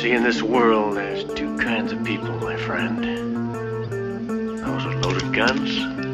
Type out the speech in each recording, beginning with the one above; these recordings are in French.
See, in this world, there's two kinds of people, my friend. Those with loaded guns,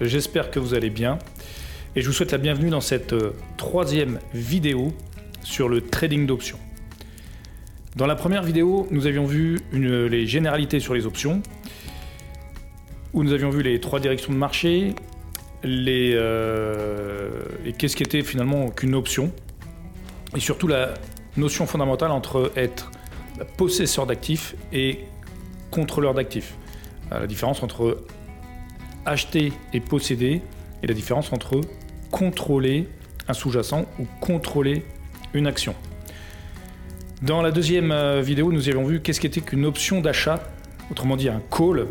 j'espère que vous allez bien et je vous souhaite la bienvenue dans cette euh, troisième vidéo sur le trading d'options. Dans la première vidéo, nous avions vu une- les généralités sur les options, où nous avions vu les trois directions de marché, les, euh, et qu'est-ce qu'était finalement qu'une option, et surtout la notion fondamentale entre être possesseur d'actifs et contrôleur d'actifs. Euh, La différence entre acheter et posséder et la différence entre contrôler un sous-jacent ou contrôler une action. Dans la deuxième euh, vidéo, nous avons vu qu'est-ce qu'était qu'une option d'achat, autrement dit un call,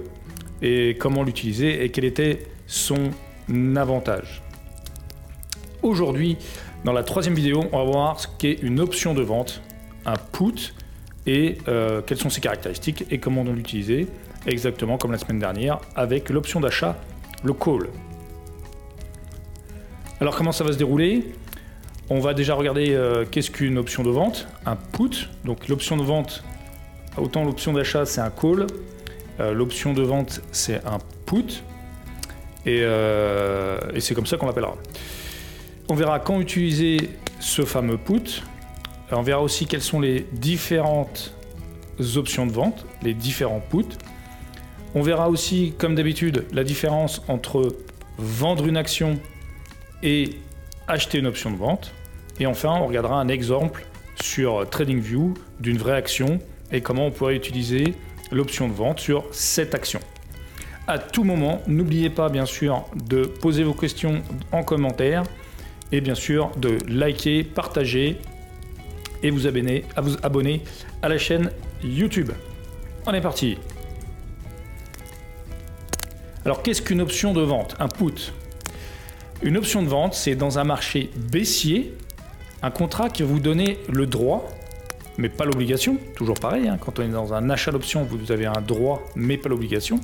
et comment l'utiliser et quel était son avantage. Aujourd'hui, dans la troisième vidéo, on va voir ce qu'est une option de vente, un put, et euh, quelles sont ses caractéristiques et comment l'utiliser, exactement comme la semaine dernière, avec l'option d'achat, le call. Alors comment ça va se dérouler? On va déjà regarder euh, qu'est-ce qu'une option de vente, un put. Donc l'option de vente, autant l'option d'achat c'est un call, euh, l'option de vente c'est un put, euh, et c'est comme ça qu'on l'appellera. On verra quand utiliser ce fameux put. On verra aussi quelles sont les différentes options de vente, les différents puts. On verra aussi, comme d'habitude, la différence entre vendre une action et acheter une option de vente. Et enfin, on regardera un exemple sur TradingView d'une vraie action et comment on pourrait utiliser l'option de vente sur cette action. À tout moment, n'oubliez pas bien sûr de poser vos questions en commentaire et bien sûr de liker, partager et vous abonner à, vous abonner à la chaîne YouTube. On est parti. Alors qu'est-ce qu'une option de vente? Un put. Une option de vente, c'est dans un marché baissier, un contrat qui va vous donner le droit, mais pas l'obligation, toujours pareil, hein, quand on est dans un achat d'option, vous avez un droit, mais pas l'obligation,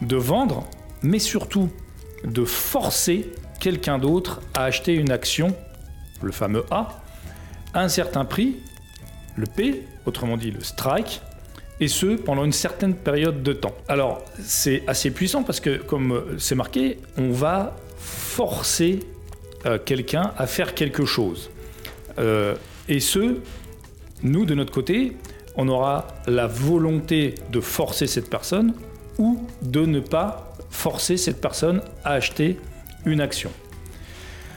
de vendre, mais surtout de forcer quelqu'un d'autre à acheter une action, le fameux A, à un certain prix, le P, autrement dit le strike, et ce pendant une certaine période de temps. Alors c'est assez puissant parce que comme euh, c'est marqué, on va forcer euh, quelqu'un à faire quelque chose. Euh, et ce, nous de notre côté, on aura la volonté de forcer cette personne ou de ne pas forcer cette personne à acheter une action.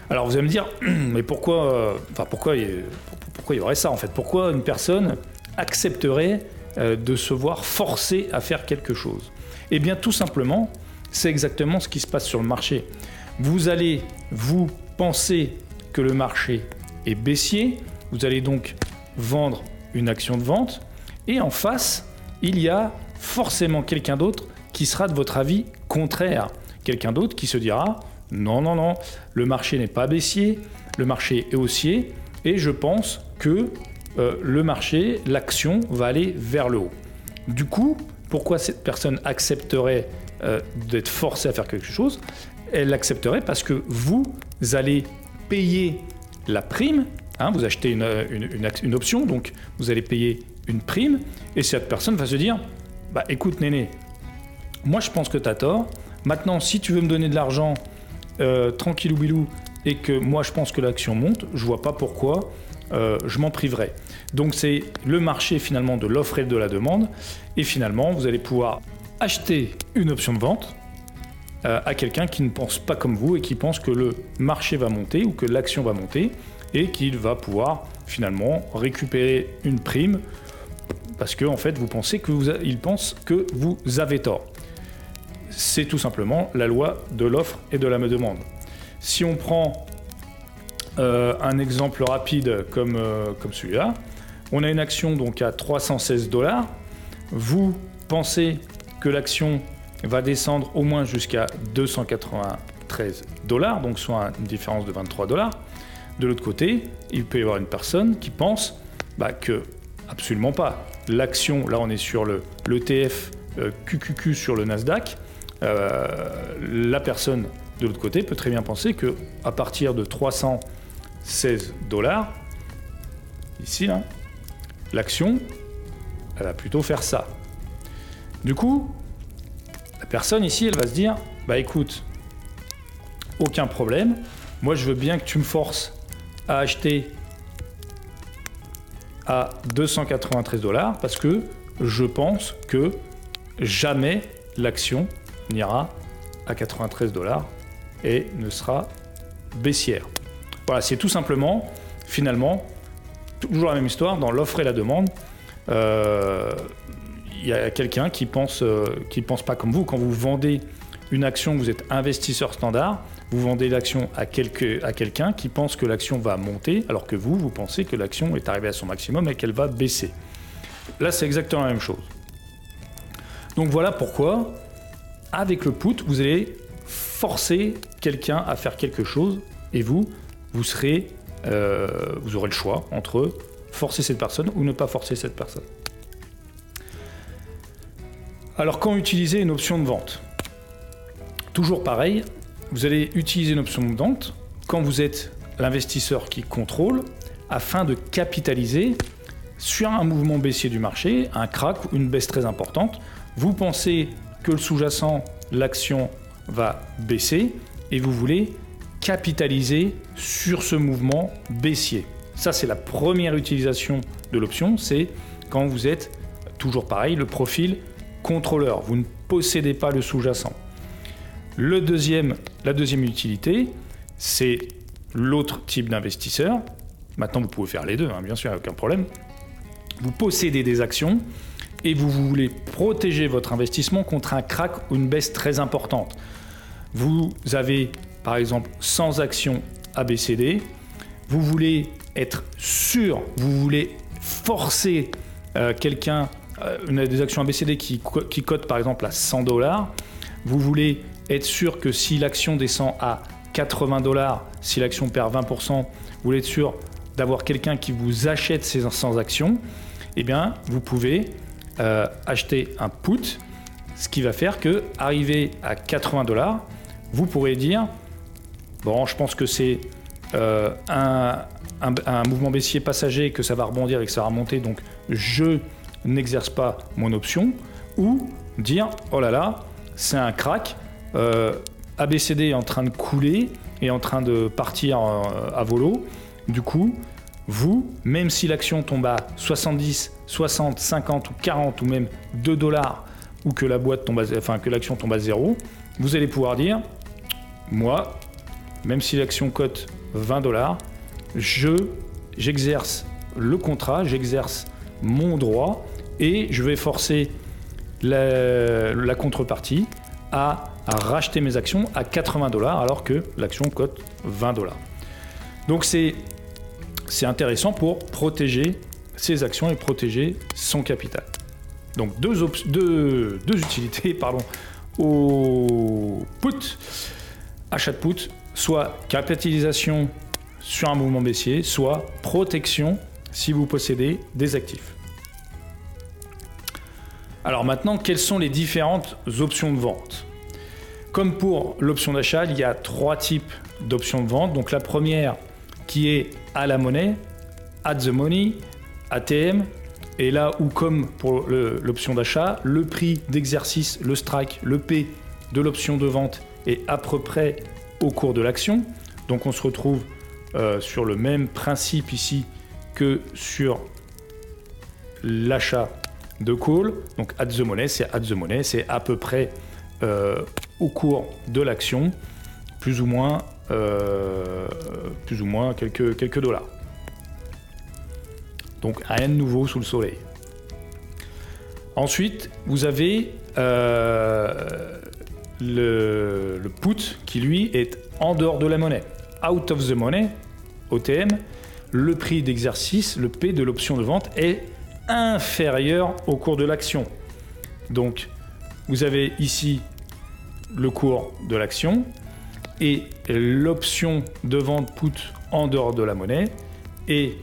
Alors vous allez me dire, mais pourquoi, enfin pourquoi, pourquoi il y aurait ça en fait? Pourquoi une personne accepterait euh, de se voir forcée à faire quelque chose Eh bien tout simplement, c'est exactement ce qui se passe sur le marché. Vous allez vous penser que le marché est baissier, vous allez donc vendre une action de vente, et en face, il y a forcément quelqu'un d'autre qui sera de votre avis contraire. Quelqu'un d'autre qui se dira non, non, non, le marché n'est pas baissier, le marché est haussier, et je pense que euh, le marché, l'action va aller vers le haut. Du coup, pourquoi cette personne accepterait euh, d'être forcée à faire quelque chose? Elle l'accepterait parce que vous allez payer la prime, hein, vous achetez une, option, donc vous allez payer une prime, et cette personne va se dire, bah écoute Néné, moi je pense que tu as tort, maintenant si tu veux me donner de l'argent euh, tranquillou bilou et que moi je pense que l'action monte, je vois pas pourquoi je m'en priverais. Donc c'est le marché finalement de l'offre et de la demande, et finalement vous allez pouvoir acheter une option de vente euh, à quelqu'un qui ne pense pas comme vous et qui pense que le marché va monter ou que l'action va monter et qu'il va pouvoir finalement récupérer une prime parce que en fait vous pensez que vous il pense que vous avez tort. c'est tout simplement la loi de l'offre et de la demande. Si on prend euh, un exemple rapide comme, euh, comme celui-là, on a une action donc à 316 dollars. Vous pensez que l'action va descendre au moins jusqu'à 293 dollars, donc soit une différence de 23 dollars. De l'autre côté, il peut y avoir une personne qui pense bah, que absolument pas. L'action, là on est sur le l'ETF QQQ euh, sur le Nasdaq. Euh, la personne de l'autre côté peut très bien penser que à partir de 316 dollars, ici, l'action, elle va plutôt faire ça. Du coup, la personne ici, elle va se dire, bah écoute, aucun problème, moi je veux bien que tu me forces à acheter à 293 dollars parce que je pense que jamais l'action n'ira à 93 dollars et ne sera baissière. Voilà, c'est tout simplement, finalement, toujours la même histoire, dans l'offre et la demande. Euh, il y a quelqu'un qui pense, euh, qui pense pas comme vous. Quand vous vendez une action, vous êtes investisseur standard, vous vendez l'action à, à quelqu'un qui pense que l'action va monter, alors que vous, vous pensez que l'action est arrivée à son maximum et qu'elle va baisser. Là, c'est exactement la même chose. Donc voilà pourquoi, avec le put, vous allez forcer quelqu'un à faire quelque chose et vous, vous serez, euh, vous aurez le choix entre forcer cette personne ou ne pas forcer cette personne. Alors quand utiliser une option de vente? Toujours pareil, vous allez utiliser une option de vente quand vous êtes l'investisseur qui contrôle afin de capitaliser sur un mouvement baissier du marché, un crack ou une baisse très importante. Vous pensez que le sous-jacent, l'action va baisser et vous voulez capitaliser sur ce mouvement baissier. Ça, c'est la première utilisation de l'option, c'est quand vous êtes toujours pareil, le profil contrôleur. Vous ne possédez pas le sous-jacent. Le deuxième, la deuxième utilité, c'est l'autre type d'investisseur. Maintenant, vous pouvez faire les deux, hein, bien sûr, aucun problème. Vous possédez des actions et vous voulez protéger votre investissement contre un crack ou une baisse très importante. Vous avez, par exemple, 100 actions ABCD. Vous voulez être sûr, vous voulez forcer euh, quelqu'un, euh, des actions ABCD qui, qui cotent par exemple à 100 dollars. Vous voulez être sûr que si l'action descend à 80 dollars, si l'action perd 20%, vous voulez être sûr d'avoir quelqu'un qui vous achète ces 100 actions, eh bien, vous pouvez euh, acheter un put, ce qui va faire que, arrivé à 80 dollars, vous pourrez dire, bon, je pense que c'est euh, un, un, mouvement baissier passager, que ça va rebondir et que ça va remonter, donc je n'exerce pas mon option, ou dire, oh là là, c'est un crack, euh, ABCD est en train de couler et en train de partir euh, à volo. Du coup, vous, même si l'action tombe à 70, 60, 50 ou 40 ou même 2 dollars ou que la boîte que l'action tombe à zéro, vous allez pouvoir dire moi, même si l'action cote 20 dollars, je j'exerce le contrat, j'exerce mon droit et je vais forcer la contrepartie à racheter mes actions à 80 dollars alors que l'action cote 20 dollars. Donc c'est intéressant pour protéger ses actions et protéger son capital. Donc deux, deux, deux utilités au put, achat de put, soit capitalisation sur un mouvement baissier, soit protection si vous possédez des actifs. Alors maintenant, quelles sont les différentes options de vente? Comme pour l'option d'achat, il y a trois types d'options de vente. Donc la première qui est à la monnaie, at the money, ATM, et là où comme pour l'option d'achat, le prix d'exercice, le strike, le P de l'option de vente est à peu près au cours de l'action. Donc on se retrouve euh, sur le même principe ici que sur l'achat de call. Donc at the money, c'est at the money, c'est à peu près euh, au cours de l'action, plus ou moins, euh, plus ou moins quelques, quelques dollars. Donc rien de nouveau sous le soleil. Ensuite, vous avez le, put qui lui est en dehors de la monnaie. Out of the money, OTM, le prix d'exercice, le P de l'option de vente est inférieur au cours de l'action. Donc vous avez ici le cours de l'action et l'option de vente put en dehors de la monnaie est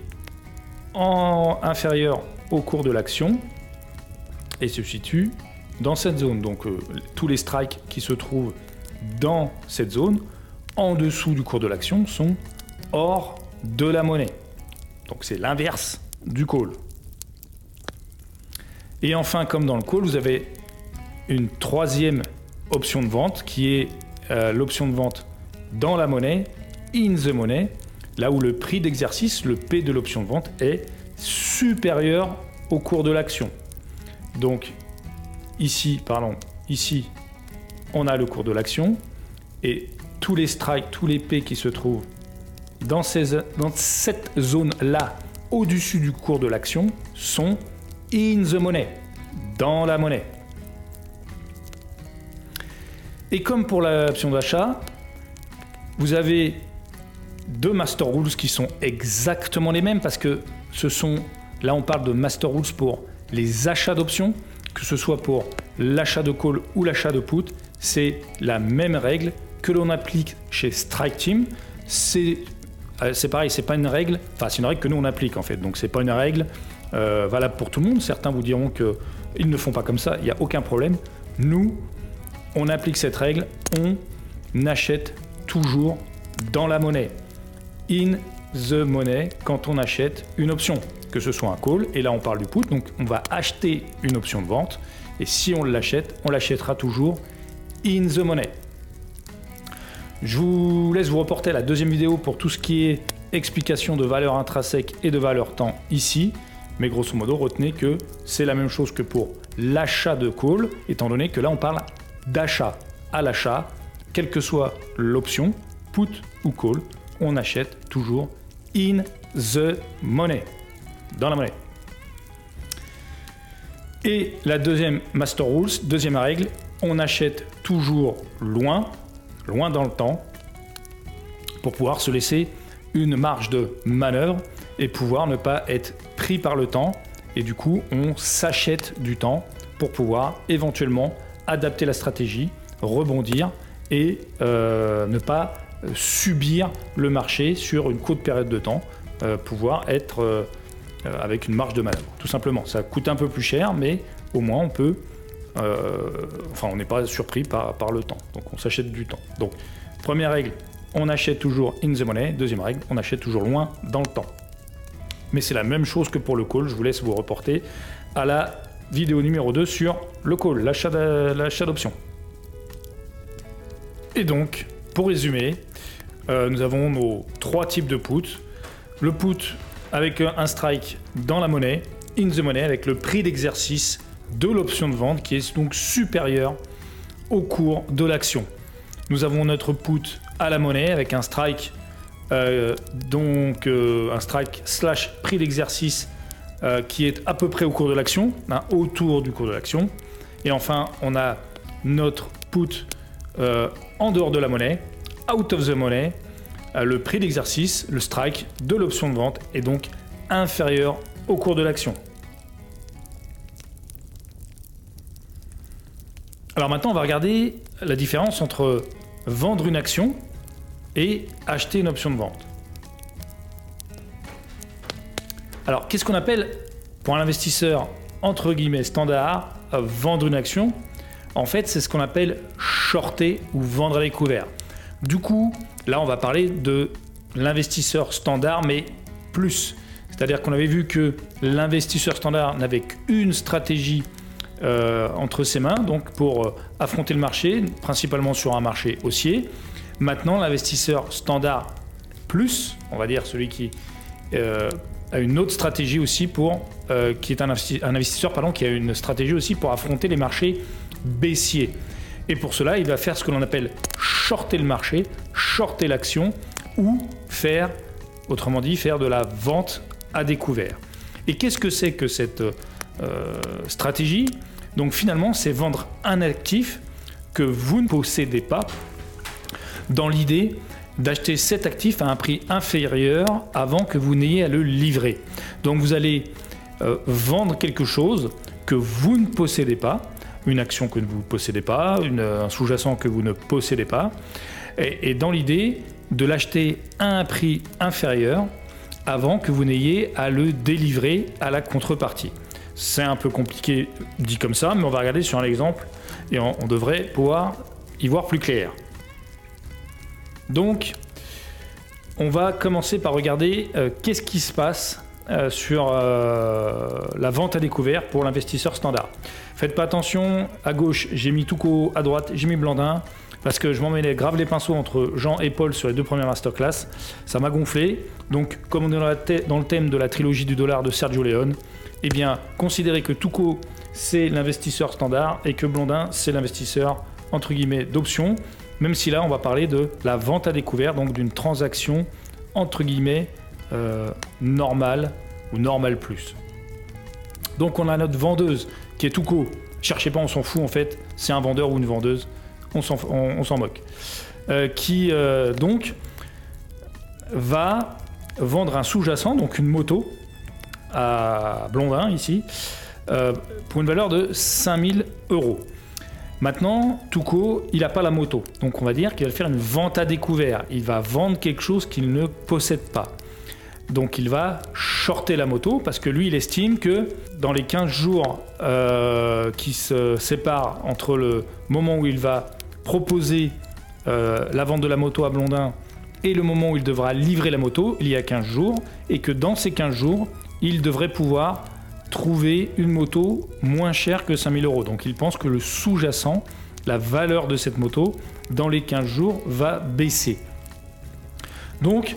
en inférieur au cours de l'action et se situe dans cette zone. Donc euh, tous les strikes qui se trouvent dans cette zone, en dessous du cours de l'action, sont hors de la monnaie. Donc c'est l'inverse du call. Et enfin, comme dans le call, vous avez une troisième option de vente qui est euh, l'option de vente dans la monnaie, in the money, là où le prix d'exercice, le P de l'option de vente, est supérieur au cours de l'action. Donc ici, pardon, ici, on a le cours de l'action et tous les strikes, tous les P qui se trouvent dans, dans cette zone-là, au-dessus du cours de l'action, sont in the money, dans la monnaie. Et comme pour l'option d'achat, vous avez deux master rules qui sont exactement les mêmes parce que ce sont, là on parle de master rules pour les achats d'options, que ce soit pour l'achat de call ou l'achat de put, c'est la même règle que l'on applique chez Strike Team. C'est euh, c'est pareil, c'est pas une règle, enfin c'est une règle que nous on applique en fait, donc c'est pas une règle euh, valable pour tout le monde. Certains vous diront qu'ils ne font pas comme ça, il n'y a aucun problème. Nous, on applique cette règle, on achète toujours dans la monnaie. In the money quand on achète une option, que ce soit un call, et là on parle du put, donc on va acheter une option de vente, et si on l'achète, on l'achètera toujours in the money. Je vous laisse vous reporter à la deuxième vidéo pour tout ce qui est explication de valeur intrinsèque et de valeur temps ici. Mais grosso modo, retenez que c'est la même chose que pour l'achat de call, étant donné que là on parle d'achat à l'achat, quelle que soit l'option, put ou call, on achète toujours in the money, dans la monnaie. Et la deuxième master rules, deuxième règle, on achète toujours loin loin dans le temps, pour pouvoir se laisser une marge de manœuvre et pouvoir ne pas être pris par le temps. Et du coup, on s'achète du temps pour pouvoir éventuellement adapter la stratégie, rebondir et euh, ne pas subir le marché sur une courte période de temps, euh, pouvoir être euh, avec une marge de manœuvre. Tout simplement, ça coûte un peu plus cher, mais au moins on peut euh, enfin, on n'est pas surpris par, par le temps. Donc, on s'achète du temps. Donc, première règle, on achète toujours in the money. Deuxième règle, on achète toujours loin dans le temps. Mais c'est la même chose que pour le call. Je vous laisse vous reporter à la vidéo numéro 2 sur le call, l'achat d'options. Et donc, pour résumer, euh, nous avons nos trois types de put. Le put avec un strike dans la monnaie, in the money avec le prix d'exercice de l'option de vente qui est donc supérieure au cours de l'action. Nous avons notre put à la monnaie avec un strike, euh, donc euh, un strike slash prix d'exercice euh, qui est à peu près au cours de l'action, hein, autour du cours de l'action. Et enfin, on a notre put en dehors de la monnaie, out of the money, le prix d'exercice, le strike de l'option de vente est donc inférieur au cours de l'action. Alors maintenant, on va regarder la différence entre vendre une action et acheter une option de vente. Alors, qu'est-ce qu'on appelle, pour un investisseur entre guillemets standard, vendre une action? En fait, c'est ce qu'on appelle shorter ou vendre à découvert. Du coup, là, on va parler de l'investisseur standard, mais plus. C'est-à-dire qu'on avait vu que l'investisseur standard n'avait qu'une stratégie euh, entre ses mains, donc pour euh, affronter le marché, principalement sur un marché haussier. Maintenant, l'investisseur standard plus, on va dire celui qui euh, a une autre stratégie aussi pour, qui est un, investisseur pardon, qui a une stratégie aussi pour affronter les marchés baissiers. Et pour cela, il va faire ce que l'on appelle shorter le marché, shorter l'action ou faire, autrement dit, faire de la vente à découvert. Et qu'est-ce que c'est que cette stratégie? Donc finalement, c'est vendre un actif que vous ne possédez pas dans l'idée d'acheter cet actif à un prix inférieur avant que vous n'ayez à le livrer. Donc vous allez euh, vendre quelque chose que vous ne possédez pas, une action que vous ne possédez pas, un sous-jacent que vous ne possédez pas, et, dans l'idée de l'acheter à un prix inférieur avant que vous n'ayez à le délivrer à la contrepartie. C'est un peu compliqué dit comme ça, mais on va regarder sur un exemple et on, devrait pouvoir y voir plus clair. Donc, on va commencer par regarder euh, qu'est-ce qui se passe euh, sur euh, la vente à découvert pour l'investisseur standard. Faites pas attention, à gauche j'ai mis Touko, à droite j'ai mis Blandin, parce que je m'en mêlais grave les pinceaux entre Jean et Paul sur les deux premières masterclass. Ça m'a gonflé. Donc, comme on est dans le thème de la trilogie du dollar de Sergio Leone, eh bien, considérez que Touko, c'est l'investisseur standard et que Blondin, c'est l'investisseur, entre guillemets, d'option. Même si là, on va parler de la vente à découvert, donc d'une transaction, entre guillemets, euh, normale ou normal plus. Donc, on a notre vendeuse qui est Touko. Cherchez pas, on s'en fout en fait, c'est un vendeur ou une vendeuse on s'en moque. Euh, qui euh, donc va vendre un sous-jacent, donc une moto, à Blondin ici, euh, pour une valeur de 5000 euros. Maintenant, Touko, il n'a pas la moto. Donc on va dire qu'il va faire une vente à découvert. Il va vendre quelque chose qu'il ne possède pas. Donc il va shorter la moto parce que lui, il estime que dans les 15 jours qui se séparent entre le moment où il va proposer euh, la vente de la moto à Blondin et le moment où il devra livrer la moto, il y a 15 jours, et que dans ces 15 jours, il devrait pouvoir trouver une moto moins chère que 5000 euros. Donc il pense que le sous-jacent, la valeur de cette moto, dans les 15 jours, va baisser. Donc,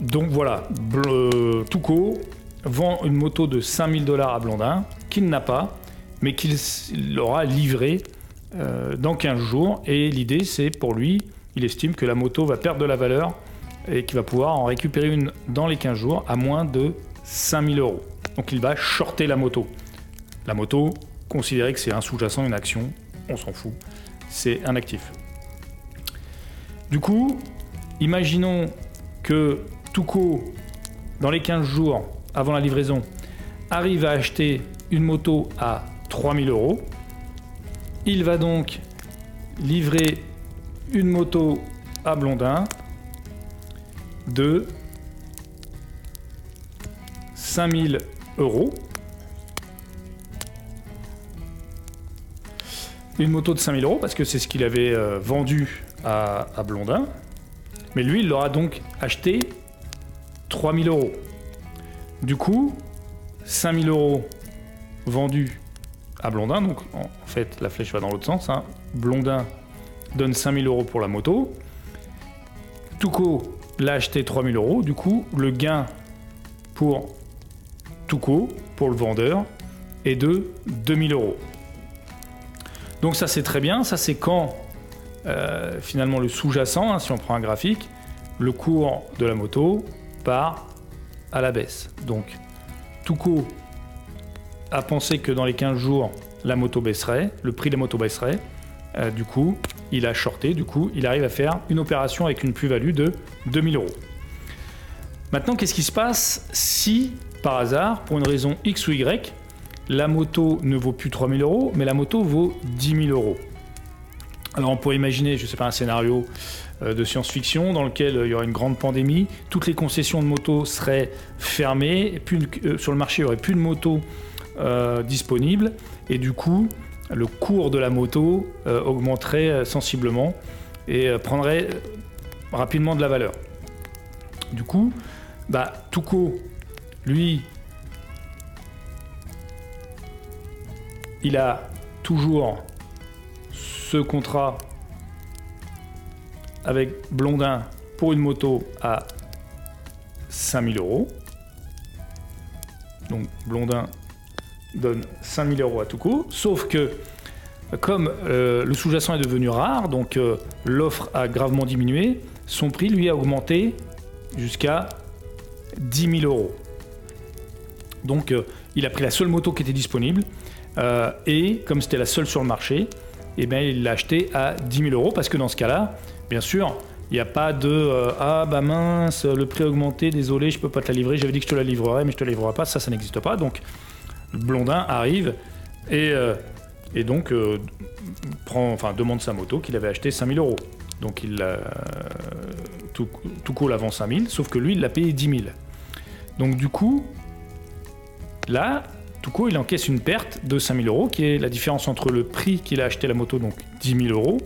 donc voilà, euh, Touko vend une moto de 5000 dollars à Blondin, qu'il n'a pas, mais qu'il aura livré euh, dans 15 jours. Et l'idée, c'est pour lui, il estime que la moto va perdre de la valeur et qu'il va pouvoir en récupérer une dans les 15 jours à moins de 5000 euros. Donc il va shorter la moto. La moto, considérez que c'est un sous-jacent, une action, on s'en fout, c'est un actif. Du coup, imaginons que Touko, dans les 15 jours avant la livraison, arrive à acheter une moto à 3000 euros. Il va donc livrer une moto à Blondin de 5000 euros. Une moto de 5000 euros parce que c'est ce qu'il avait euh, vendu à, à, Blondin. Mais lui, il l'aura donc acheté 3000 euros. Du coup, 5000 euros vendus Blondin. Donc en fait, la flèche va dans l'autre sens. Hein. Blondin donne 5000 euros pour la moto. Touko l'a acheté 3000 euros. Du coup, le gain pour Touko, pour le vendeur, est de 2000 euros. Donc ça c'est très bien. Ça c'est quand euh, finalement le sous-jacent, hein, si on prend un graphique, le cours de la moto part à la baisse. Donc Touko a pensé que dans les 15 jours, la moto baisserait, le prix de la moto baisserait. Euh, du coup, il a shorté, du coup, il arrive à faire une opération avec une plus-value de 2000 euros. Maintenant, qu'est-ce qui se passe si, par hasard, pour une raison X ou Y, la moto ne vaut plus 3000 euros, mais la moto vaut 10 000 euros? Alors, on pourrait imaginer, je ne sais pas, un scénario euh, de science-fiction dans lequel euh, il y aurait une grande pandémie, toutes les concessions de motos seraient fermées, sur le marché, il n'y aurait plus de motos euh, disponible et du coup le cours de la moto euh, augmenterait euh, sensiblement et prendrait rapidement de la valeur. Du coup, bah, lui, il a toujours ce contrat avec Blondin pour une moto à 5000 euros. Donc Blondin donne 5000 euros à Touko, sauf que comme euh, le sous-jacent est devenu rare, donc euh, l'offre a gravement diminué, son prix lui a augmenté jusqu'à 10 000 euros. Donc euh, il a pris la seule moto qui était disponible, et comme c'était la seule sur le marché, et bien il l'a acheté à 10 000 euros parce que dans ce cas-là, bien sûr, il n'y a pas de ah bah mince, le prix a augmenté, désolé, je peux pas te la livrer, j'avais dit que je te la livrerais, mais je te la livrerai pas, ça, ça n'existe pas. Donc, blondin arrive et, euh, et donc euh, prend, enfin, demande sa moto qu'il avait acheté 5000 euros. Donc, il l'a- tout, tout court la vend 5000, sauf que lui, il l'a payé 10 000. Donc, du coup, là, tout il encaisse une perte de 5000 euros, qui est la différence entre le prix qu'il a acheté la moto, donc 10 000 euros,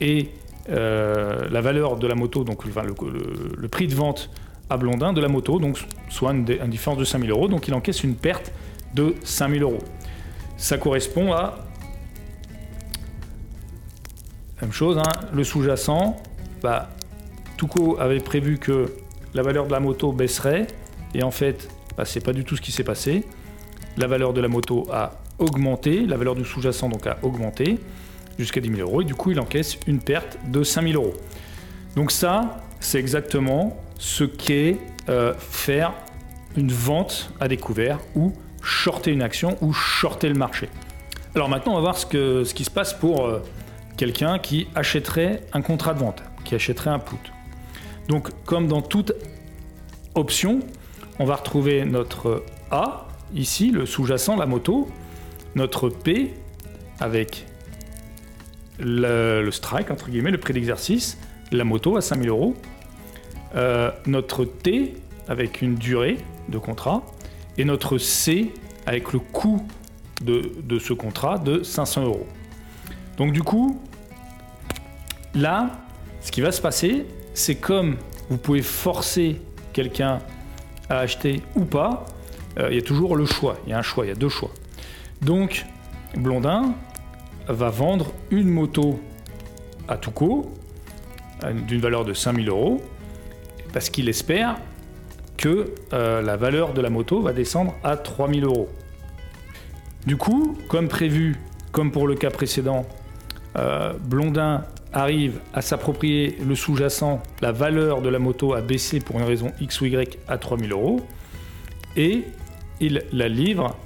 et euh, la valeur de la moto, donc le, prix de vente à Blondin de la moto, donc soit une, une différence de 5000 euros, donc il encaisse une perte de 5000 euros. Ça correspond à même chose, hein, le sous-jacent, bah, Touko avait prévu que la valeur de la moto baisserait, et en fait, bah, c'est pas du tout ce qui s'est passé. La valeur de la moto a augmenté, la valeur du sous-jacent donc a augmenté jusqu'à 10 000 euros, et du coup il encaisse une perte de 5 000 euros. Donc ça, c'est exactement ce qu'est euh, faire une vente à découvert ou shorter une action ou shorter le marché. Alors maintenant, on va voir ce, qui se passe pour euh, quelqu'un qui achèterait un contrat de vente, qui achèterait un put. Donc, comme dans toute option, on va retrouver notre A, ici, le sous-jacent, la moto, notre P, avec le, le strike, entre guillemets, le prix d'exercice, la moto à 5000 euros, euh, notre T, avec une durée de contrat, et notre C, avec le coût de, de ce contrat de 500 euros. Donc du coup, là, ce qui va se passer, c'est comme vous pouvez forcer quelqu'un à acheter ou pas, euh, il y a toujours le choix, il y a un choix, il y a deux choix. Donc, Blondin va vendre une moto à Touko euh, d'une valeur de 5000 euros parce qu'il espère que euh, la valeur de la moto va descendre à 3000 euros. Du coup, comme prévu, comme pour le cas précédent, euh, Blondin arrive à s'approprier le sous-jacent, la valeur de la moto a baissé pour une raison X ou Y à 3000 euros, et il la livre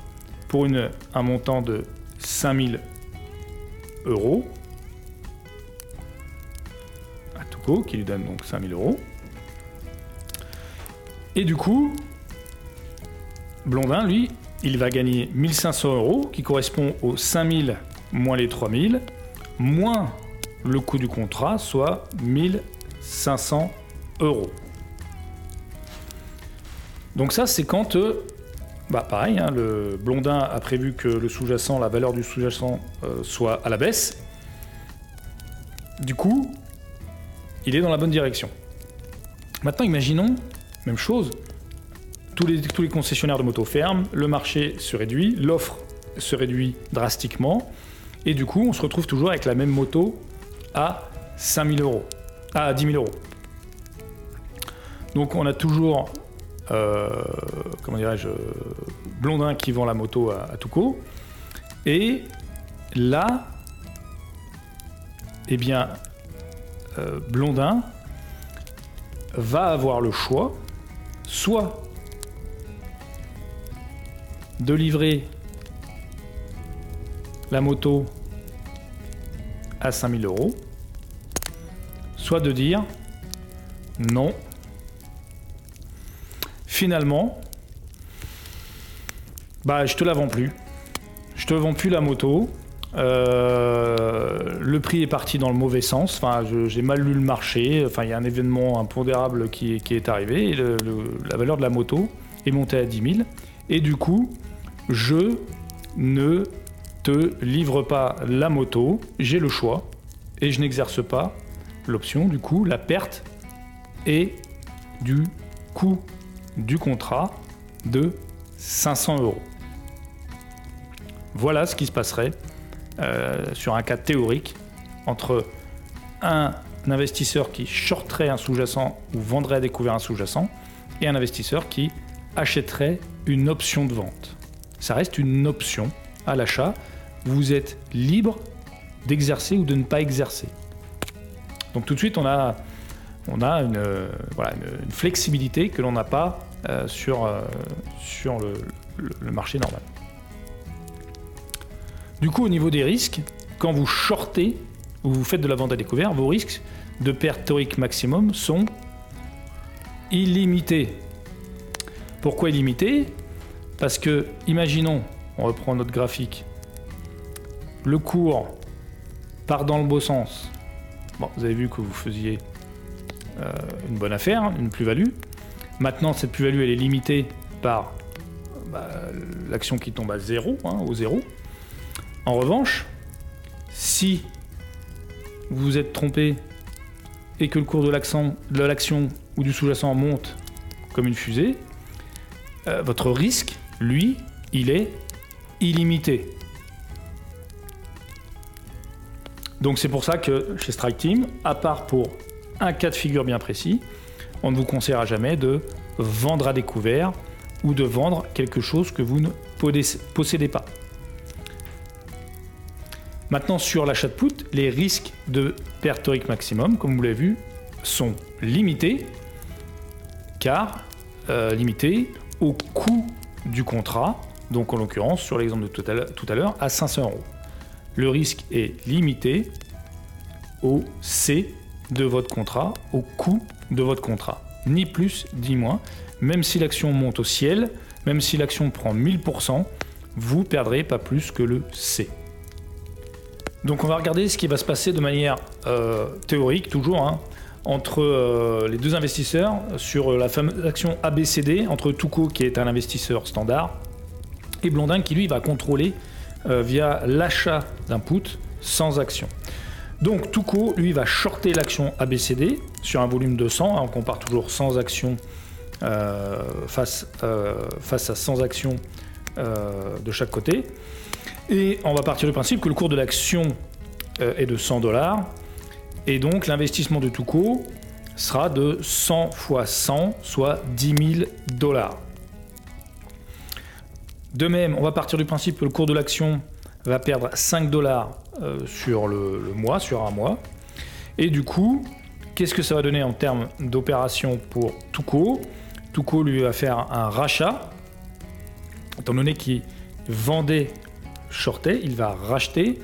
pour un montant de 5000 euros à Touko, qui lui donne donc 5000 euros. Et du coup, Blondin, lui, il va gagner 1500 euros, qui correspond aux 5000 moins les 3000, moins le coût du contrat, soit 1500 euros. Donc ça, c'est quand, euh, bah pareil, hein, le Blondin a prévu que le sous-jacent, la valeur du sous-jacent euh, soit à la baisse. Du coup, il est dans la bonne direction. Maintenant, imaginons, même chose, tous les, tous les concessionnaires de motos ferment, le marché se réduit, l'offre se réduit drastiquement, et du coup, on se retrouve toujours avec la même moto à 5000 euros, à 10 000 euros. Donc, on a toujours, euh, comment dirais-je, Blondin qui vend la moto à, à Touko, et là, eh bien, euh, Blondin va avoir le choix, soit de livrer la moto à 5000 euros, soit de dire non. Finalement, bah je te la vends plus. Je te vends plus la moto. Euh, le prix est parti dans le mauvais sens. Enfin, j'ai mal lu le marché. Enfin, il y a un événement impondérable qui, qui est arrivé. La valeur de la moto est montée à 10 000. Et du coup, je ne te livre pas la moto. J'ai le choix et je n'exerce pas l'option. Du coup, la perte est du coût du contrat de 500 euros. Voilà ce qui se passerait euh, sur un cas théorique entre un investisseur qui shorterait un sous-jacent ou vendrait à découvert un sous-jacent et un investisseur qui achèterait une option de vente. Ça reste une option à l'achat. Vous êtes libre d'exercer ou de ne pas exercer. Donc tout de suite, on a, on a une, euh, voilà, une, flexibilité que l'on n'a pas euh, sur, sur le marché normal. Du coup, au niveau des risques, quand vous shortez ou vous faites de la vente à découvert, vos risques de perte théorique maximum sont illimités. Pourquoi illimités? Parce que, imaginons, on reprend notre graphique, le cours part dans le beau sens. Bon, vous avez vu que vous faisiez euh, une bonne affaire, une plus-value. Maintenant, cette plus-value, elle est limitée par bah, l'action qui tombe à zéro, hein, au zéro. En revanche, si vous vous êtes trompé et que le cours de l'action ou du sous-jacent monte comme une fusée, euh, votre risque, lui, il est illimité. Donc c'est pour ça que chez Strike Team, à part pour un cas de figure bien précis, on ne vous conseillera jamais de vendre à découvert ou de vendre quelque chose que vous ne possédez pas. Maintenant, sur l'achat de put, les risques de perte théorique maximum, comme vous l'avez vu, sont limités, car euh, limités au coût du contrat, donc en l'occurrence, sur l'exemple de tout à l'heure, à 500 euros. Le risque est limité au C de votre contrat, au coût de votre contrat. Ni plus, ni moins. Même si l'action monte au ciel, même si l'action prend 1000%, vous perdrez pas plus que le C. Donc on va regarder ce qui va se passer de manière euh, théorique, toujours, hein, entre euh, les deux investisseurs sur la fameuse action ABCD, entre Touko qui est un investisseur standard, et Blondin qui lui va contrôler euh, via l'achat d'un put sans action. Donc Touko, lui, va shorter l'action ABCD sur un volume de 100. Hein, on compare toujours sans action face, face à 100 actions de chaque côté. Et on va partir du principe que le cours de l'action euh, est de 100 dollars. Et donc l'investissement de Touko sera de 100 fois 100, soit 10 000 dollars. De même, on va partir du principe que le cours de l'action va perdre 5 dollars euh, sur le, mois, sur un mois. Et du coup, qu'est-ce que ça va donner en termes d'opération pour Touko Touko lui va faire un rachat, étant donné qu'il vendait shorté, il va racheter.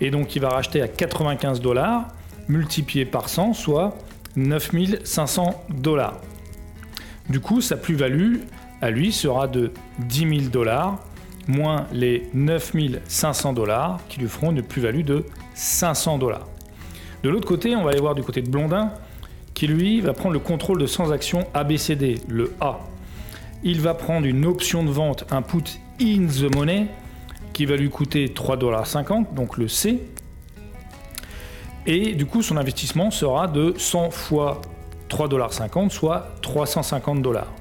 Et donc il va racheter à 95 dollars, multiplié par 100, soit 9500 dollars. Du coup, sa plus-value à lui sera de 10 000 dollars, moins les 9500 dollars, qui lui feront une plus-value de 500 dollars. De l'autre côté, on va aller voir du côté de Blondin, qui lui va prendre le contrôle de 100 actions ABCD, le A. Il va prendre une option de vente, un put in the money, qui va lui coûter 3,50$, donc le C. Et du coup, son investissement sera de 100 fois 3,50$, soit 350 dollars.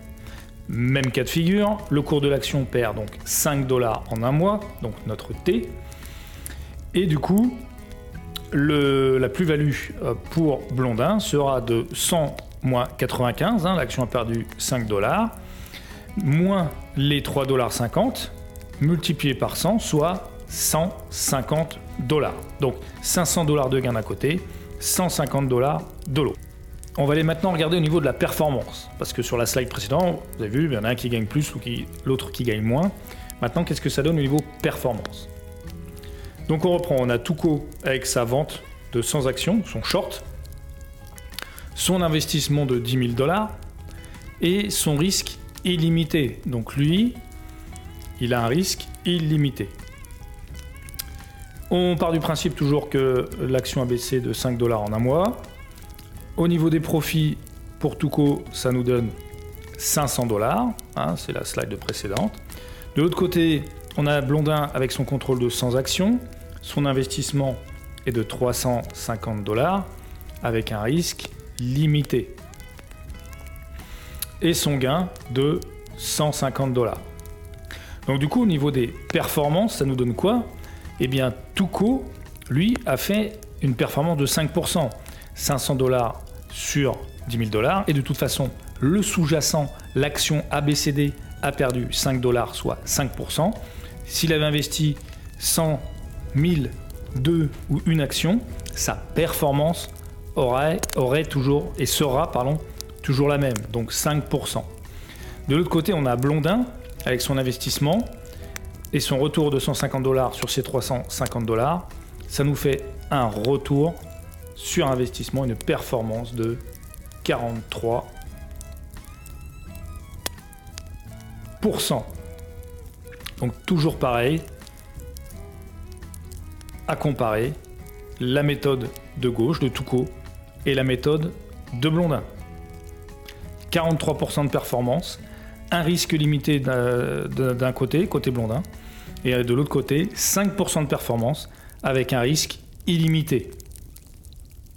Même cas de figure, le cours de l'action perd donc 5 dollars en un mois, donc notre T. Et du coup, le, la plus-value euh, pour Blondin sera de 100 moins 95, hein, l'action a perdu 5 dollars, moins les 3,50 dollars multiplié par 100, soit 150 dollars. Donc 500 dollars de gain d'un côté, 150 dollars de l'autre. On va aller maintenant regarder au niveau de la performance, parce que sur la slide précédente, vous avez vu, il y en a un qui gagne plus ou l'autre qui gagne moins. Maintenant, qu'est-ce que ça donne au niveau performance? Donc on reprend, on a Touko avec sa vente de 100 actions, son short, son investissement de 10 000 dollars et son risque illimité. Donc lui, il a un risque illimité. On part du principe toujours que l'action a baissé de 5 dollars en un mois. Au niveau des profits, pour Touko, ça nous donne 500 dollars. Hein, c'est la slide précédente. De l'autre côté, on a Blondin avec son contrôle de 100 actions. Son investissement est de 350 dollars avec un risque limité. Et son gain de 150 dollars. Donc du coup, au niveau des performances, ça nous donne quoi? Eh bien, Tuco, lui, a fait une performance de 5%. 500 dollars sur 10 000 dollars. Et de toute façon, le sous-jacent, l'action ABCD, a perdu 5 dollars, soit 5%. S'il avait investi 100 000, 2 ou une action, sa performance aurait, aurait toujours et sera pardon, toujours la même, donc 5%. De l'autre côté, on a Blondin avec son investissement et son retour de 150 dollars sur ses 350 dollars ça nous fait un retour sur investissement, une performance de 43%. Donc toujours pareil, à comparer la méthode de gauche, de Toucault, et la méthode de Blondin. 43% de performance, un risque limité d'un côté, côté Blondin, et de l'autre côté, 5% de performance avec un risque illimité.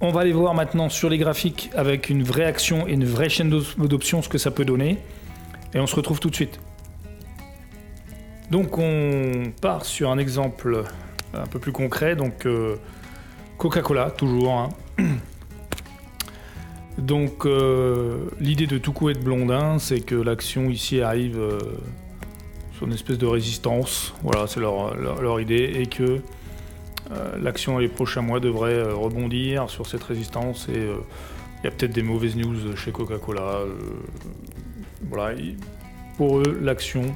On va aller voir maintenant sur les graphiques avec une vraie action et une vraie chaîne d'options ce que ça peut donner. Et on se retrouve tout de suite. Donc on part sur un exemple un peu plus concret. Donc euh, Coca-Cola, toujours. Hein. Donc euh, l'idée de Toucou et de Blondin, c'est que l'action ici arrive euh, sur une espèce de résistance. Voilà, c'est leur, idée. Et que euh, l'action les prochains mois devrait rebondir sur cette résistance. Et il y a peut-être des mauvaises news chez Coca-Cola. voilà, pour eux, l'action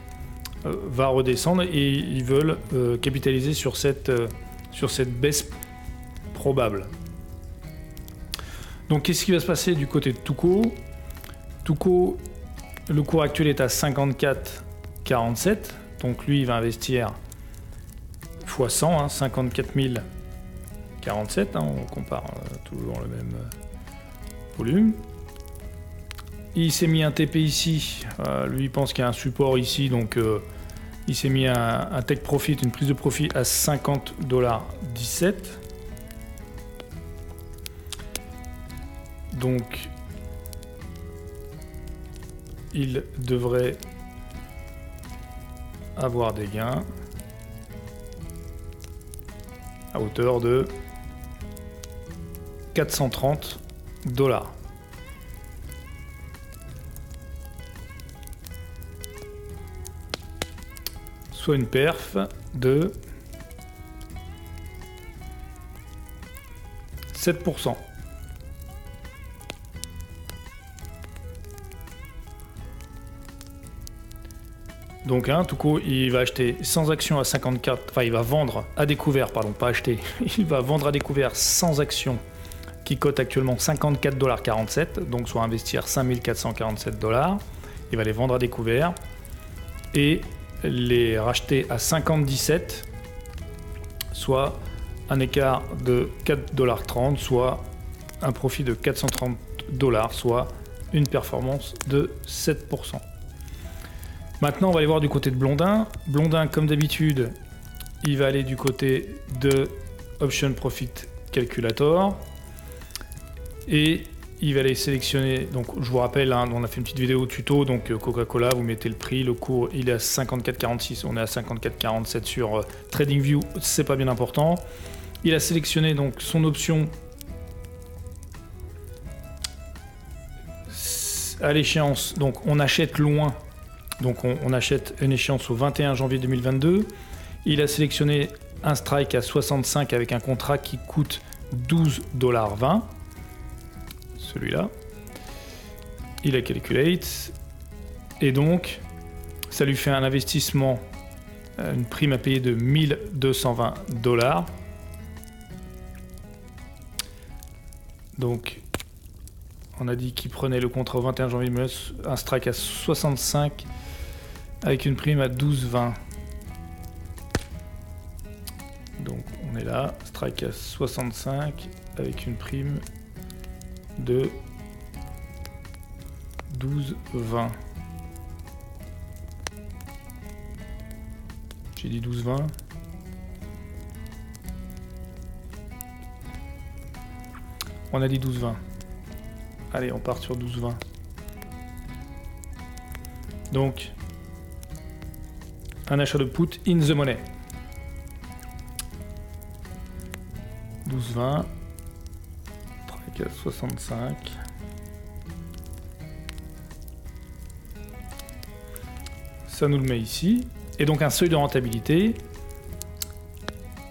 va redescendre et ils veulent capitaliser sur cette, sur cette baisse probable. Donc qu'est-ce qui va se passer du côté de Touko Touko, le cours actuel est à 54,47. Donc lui, il va investir x 100, 54 047. on compare euh, toujours le même euh, volume. Il s'est mis un TP ici. Euh, lui, il pense qu'il y a un support ici. Donc il s'est mis un, un, take profit, une prise de profit à 50,17$. Donc, il devrait avoir des gains à hauteur de 430 dollars. Soit une perf de 7%. Donc hein, coup, il va acheter sans action à 54, enfin il va vendre à découvert, pardon, pas acheter, il va vendre à découvert sans action qui cote actuellement 54,47$, donc soit investir 5447 dollars. Il va les vendre à découvert et les racheter à 57, soit un écart de 4,30$, soit un profit de 430 dollars, soit une performance de 7%. Maintenant, on va aller voir du côté de Blondin. Blondin, comme d'habitude, il va aller du côté de Option Profit Calculator. Et il va aller sélectionner, donc je vous rappelle, hein, on a fait une petite vidéo tuto, donc euh, Coca-Cola, vous mettez le prix, le cours il est à 54,46, on est à 54,47 sur euh, TradingView, c'est pas bien important. Il a sélectionné donc son option à l'échéance, donc on achète loin donc on, achète une échéance au 21 janvier 2022. Il a sélectionné un strike à 65 avec un contrat qui coûte 12,20$. Celui-là. Il a calculate. Et donc, ça lui fait un investissement, euh, une prime à payer de 1220 dollars. Donc, on a dit qu'il prenait le contrat au 21 janvier, un strike à 65 avec une prime à 12,20. Donc on est là, strike à 65 avec une prime de 12,20. J'ai dit 12,20. On a dit 12,20. Allez, on part sur 12,20. Donc, un achat de put in the money. 12,20. 65. Ça nous le met ici. Et donc un seuil de rentabilité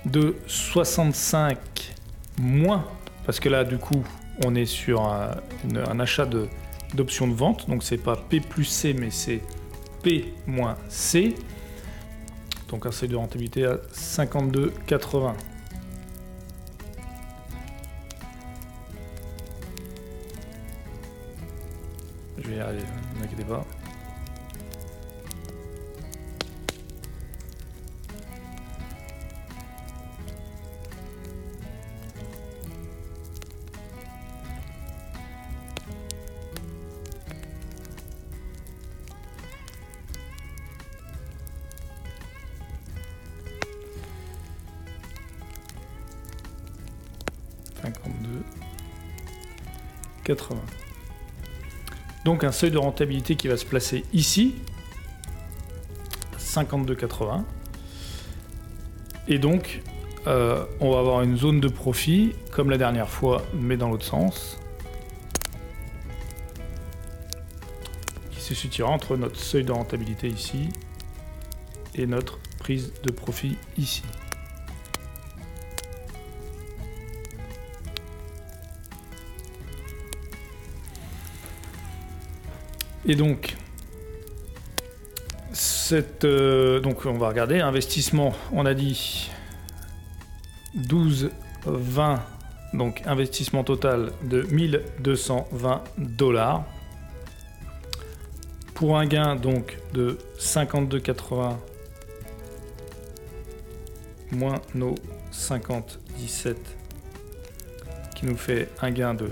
de 65 moins, parce que là du coup on est sur un, achat d'options de, de vente, donc c'est pas P plus C mais c'est P moins C donc un seuil de rentabilité à 52,80. Je vais y arriver, ne m'inquiétez pas. 80. Donc un seuil de rentabilité qui va se placer ici, 52,80. Et donc, euh, on va avoir une zone de profit, comme la dernière fois, mais dans l'autre sens, qui se situera entre notre seuil de rentabilité ici et notre prise de profit ici. Et donc, cette, euh, donc on va regarder, investissement, on a dit 12, 20, donc investissement total de 1220 dollars. Pour un gain donc de 52,80 moins nos 50,17 qui nous fait un gain de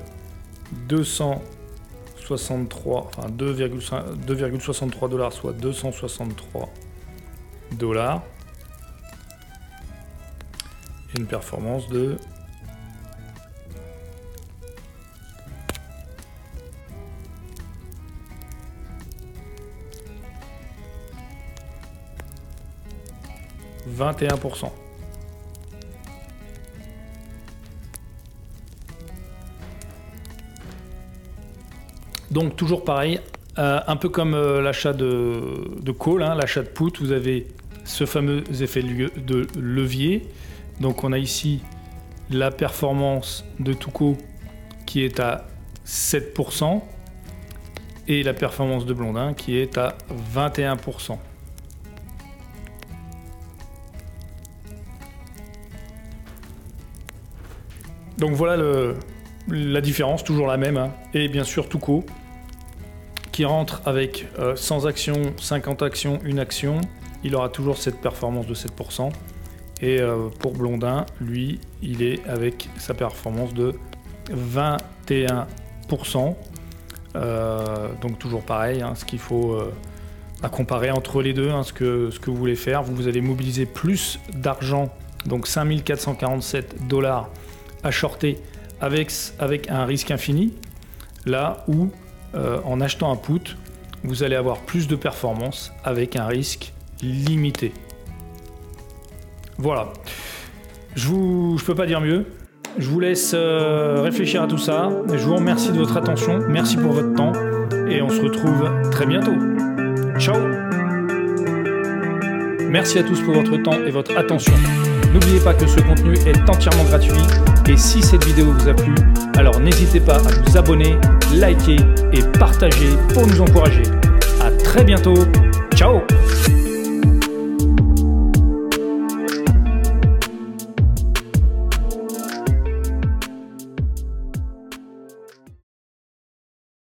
200 63, enfin 2,63 dollars, soit 263 dollars. Et une performance de « 21%. Donc toujours pareil, euh, un peu comme euh, l'achat de, call, hein, l'achat de put, vous avez ce fameux effet de levier. Donc on a ici la performance de Tuco qui est à 7% et la performance de Blondin qui est à 21%. Donc voilà la différence, toujours la même. Hein. Et bien sûr Tuco qui rentre avec euh, 100 actions, 50 actions, une action, il aura toujours cette performance de 7%. Et euh, pour Blondin, lui, il est avec sa performance de 21%. Euh, donc toujours pareil, hein, ce qu'il faut euh, à comparer entre les deux, hein, ce, que, ce que vous voulez faire. Vous, vous allez mobiliser plus d'argent, donc 5447 dollars à shorter avec, avec un risque infini, là où euh, en achetant un put, vous allez avoir plus de performance avec un risque limité. Voilà. Je je peux pas dire mieux. Je vous laisse euh, réfléchir à tout ça. Je vous remercie de votre attention. Merci pour votre temps. Et on se retrouve très bientôt. Ciao Merci à tous pour votre temps et votre attention. N'oubliez pas que ce contenu est entièrement gratuit et si cette vidéo vous a plu, alors n'hésitez pas à vous abonner, liker et partager pour nous encourager. A très bientôt, ciao